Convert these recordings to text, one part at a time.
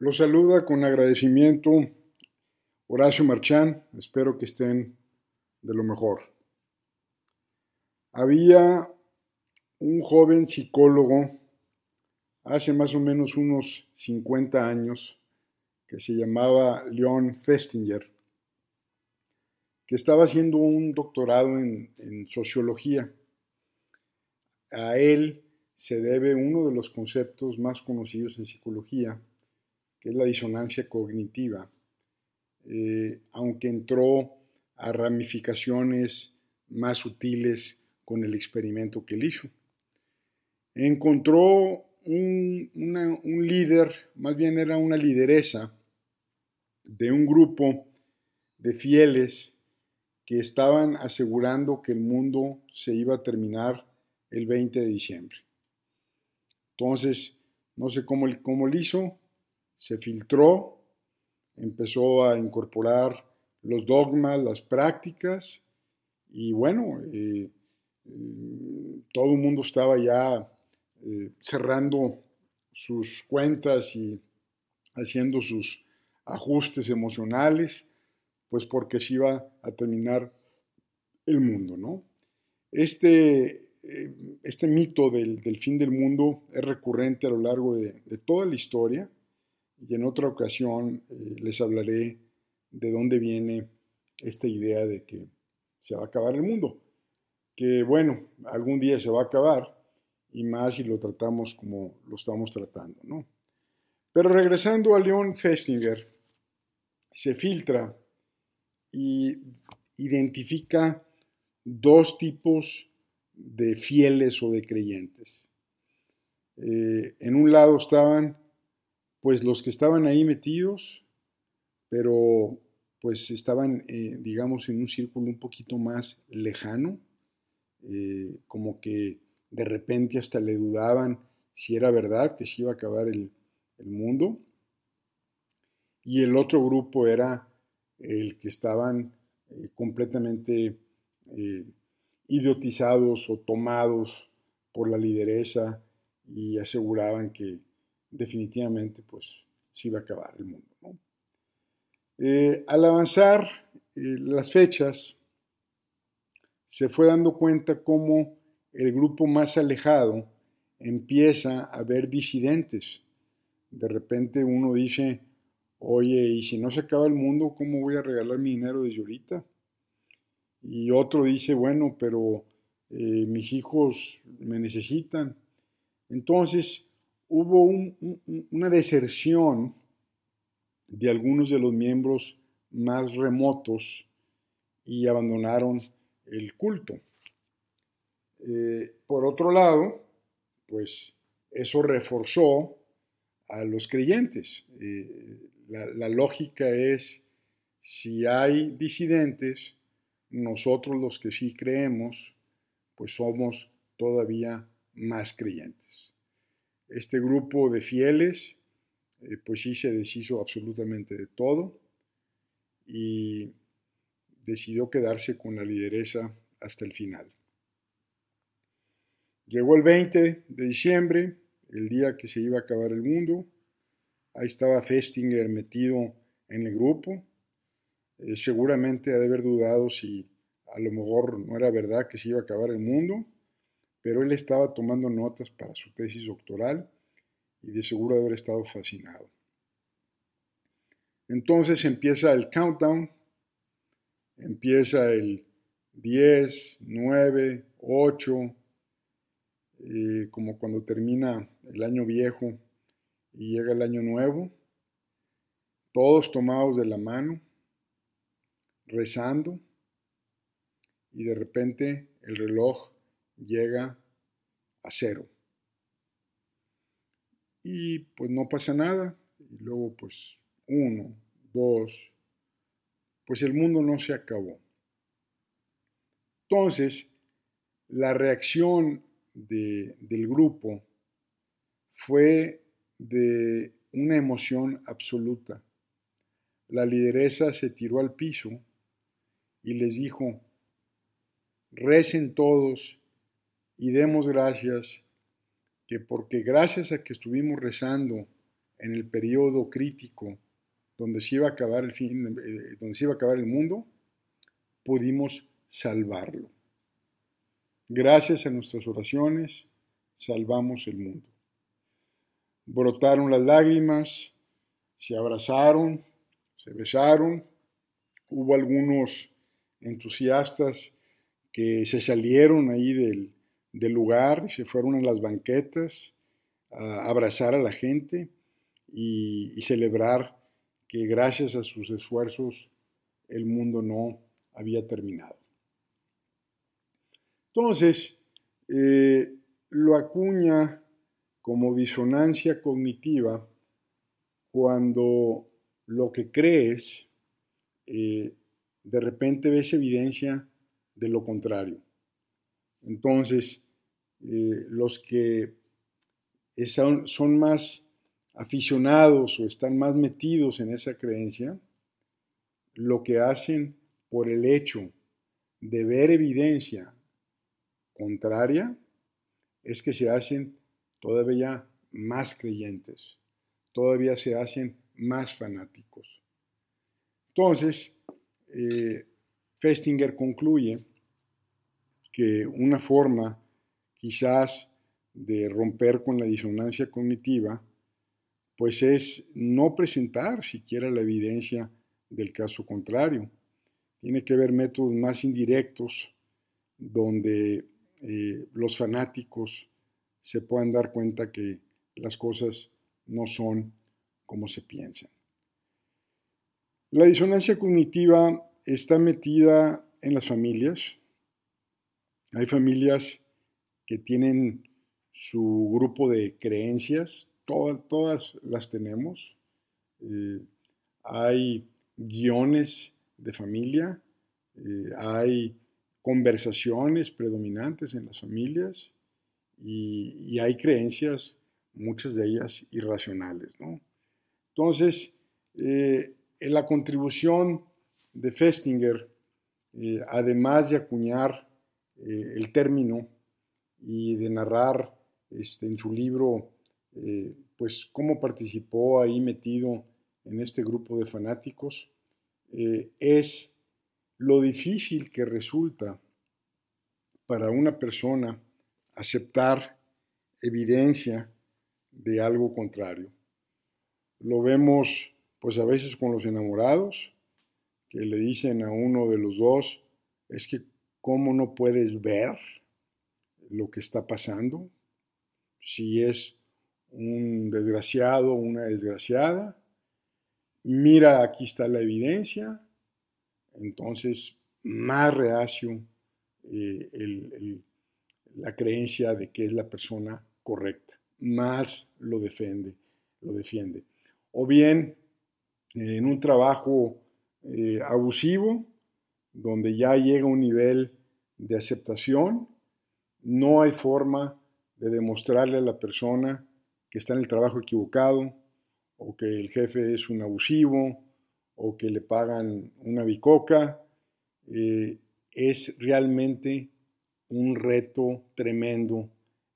Los saluda con agradecimiento Horacio Marchán, espero que estén de lo mejor. Había un joven psicólogo hace más o menos unos 50 años que se llamaba Leon Festinger, que estaba haciendo un doctorado en, en sociología. A él se debe uno de los conceptos más conocidos en psicología, que es la disonancia cognitiva, eh, aunque entró a ramificaciones más sutiles con el experimento que él hizo. Encontró un, un líder, más bien era una lideresa de un grupo de fieles que estaban asegurando que el mundo se iba a terminar el 20 de diciembre. Entonces, no sé cómo, cómo lo hizo, se filtró, empezó a incorporar los dogmas, las prácticas, y bueno, eh, eh, todo el mundo estaba ya eh, cerrando sus cuentas y haciendo sus ajustes emocionales, pues porque se iba a terminar el mundo, ¿no? Este, este mito del, fin del mundo es recurrente a lo largo de, toda la historia y en otra ocasión eh, les hablaré de dónde viene esta idea de que se va a acabar el mundo. Que bueno, algún día se va a acabar y más si lo tratamos como lo estamos tratando, ¿no? Pero regresando a Leon Festinger, se filtra y identifica dos tipos de fieles o de creyentes. Eh, en un lado estaban pues los que estaban ahí metidos, pero pues estaban, eh, digamos, en un círculo un poquito más lejano, eh, como que de repente hasta le dudaban si era verdad que se iba a acabar el, el mundo. Y el otro grupo era el que estaban completamente idiotizados o tomados por la lideresa y aseguraban que definitivamente pues se iba a acabar el mundo. Eh, al avanzar eh, las fechas, se fue dando cuenta cómo el grupo más alejado empieza a ver disidentes. De repente uno dice, oye, y si no se acaba el mundo, ¿cómo voy a regalar mi dinero desde ahorita? Y otro dice, bueno, pero eh, mis hijos me necesitan. Entonces hubo una deserción de algunos de los miembros más remotos y abandonaron el culto. Eh, por otro lado, pues eso reforzó a los creyentes. Eh, la lógica es, si hay disidentes, nosotros los que sí creemos, pues somos todavía más creyentes. Este grupo de fieles, eh, pues sí se deshizo absolutamente de todo y decidió quedarse con la lideresa hasta el final. Llegó el 20 de diciembre, el día que se iba a acabar el mundo. Ahí estaba Festinger metido en el grupo eh, seguramente ha de haber dudado si a lo mejor no era verdad que se iba a acabar el mundo, pero él estaba tomando notas para su tesis doctoral y de seguro de haber estado fascinado. Entonces empieza el countdown, empieza el 10, 9, 8, como cuando termina el año viejo y llega el año nuevo, todos tomados de la mano, rezando y de repente el reloj llega a cero. Y pues no pasa nada. Y luego pues uno, dos, pues el mundo no se acabó. Entonces, la reacción del grupo fue de una emoción absoluta. La lideresa se tiró al piso y les dijo, recen todos y demos gracias que porque gracias a que estuvimos rezando en el periodo crítico donde se iba a acabar el fin, eh, donde se iba a acabar el mundo, pudimos salvarlo. Gracias a nuestras oraciones, salvamos el mundo. Brotaron las lágrimas, se abrazaron, se besaron, hubo algunos entusiastas que se salieron ahí del, del lugar, se fueron a las banquetas a abrazar a la gente y, celebrar que gracias a sus esfuerzos el mundo no había terminado. Entonces, eh, lo acuña como disonancia cognitiva cuando lo que crees eh, de repente ves evidencia de lo contrario. Entonces, eh, los que son, más aficionados o están más metidos en esa creencia, lo que hacen por el hecho de ver evidencia contraria es que se hacen todavía más creyentes, todavía se hacen más fanáticos. Entonces, eh, Festinger concluye que una forma quizás de romper con la disonancia cognitiva, pues es no presentar siquiera la evidencia del caso contrario. Tiene que haber métodos más indirectos donde eh, los fanáticos se puedan dar cuenta que las cosas no son como se piensan. La disonancia cognitiva está metida en las familias. Hay familias que tienen su grupo de creencias, todas, las tenemos. Eh, hay guiones de familia, eh, hay conversaciones predominantes en las familias y, hay creencias, muchas de ellas irracionales. Entonces, eh, en la contribución de Festinger, además de acuñar eh, el término y de narrar este, en su libro, pues cómo participó ahí metido en este grupo de fanáticos, es lo difícil que resulta para una persona aceptar evidencia de algo contrario. Lo vemos pues a veces con los enamorados, que le dicen a uno de los dos, es que cómo no puedes ver lo que está pasando, si es un desgraciado o una desgraciada, mira, aquí está la evidencia, entonces más reacio eh, la creencia de que es la persona correcta, más lo defiende, lo defiende. O bien en un trabajo eh, abusivo, donde ya llega un nivel de aceptación, no hay forma de demostrarle a la persona que está en el trabajo equivocado, o que el jefe es un abusivo, o que le pagan una bicoca, eh, es realmente un reto tremendo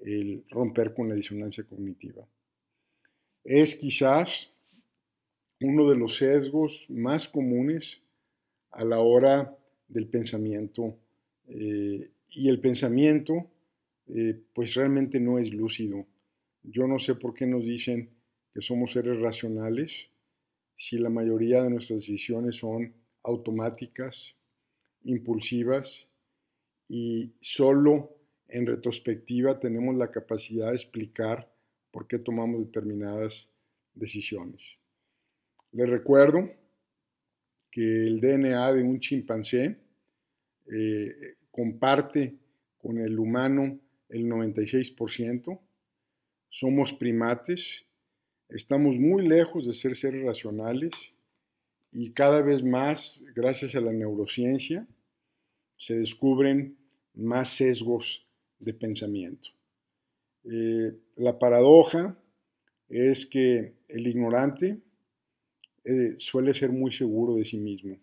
el romper con la disonancia cognitiva. Es quizás uno de los sesgos más comunes a la hora del pensamiento eh, y el pensamiento eh, pues realmente no es lúcido. Yo no sé por qué nos dicen que somos seres racionales si la mayoría de nuestras decisiones son automáticas, impulsivas y solo en retrospectiva tenemos la capacidad de explicar por qué tomamos determinadas decisiones. Les recuerdo que el DNA de un chimpancé eh, comparte con el humano el 96%. Somos primates Estamos muy lejos de ser seres racionales y cada vez más, gracias a la neurociencia, se descubren más sesgos de pensamiento. Eh, la paradoja es que el ignorante eh, suele ser muy seguro de sí mismo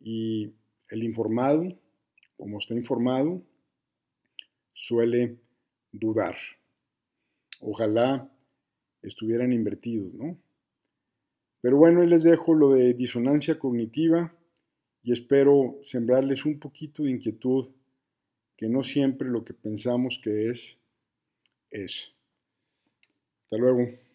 y el informado, como está informado, suele dudar. Ojalá estuvieran invertidos, ¿no? Pero bueno, les dejo lo de disonancia cognitiva y espero sembrarles un poquito de inquietud que no siempre lo que pensamos que es, es. Hasta luego.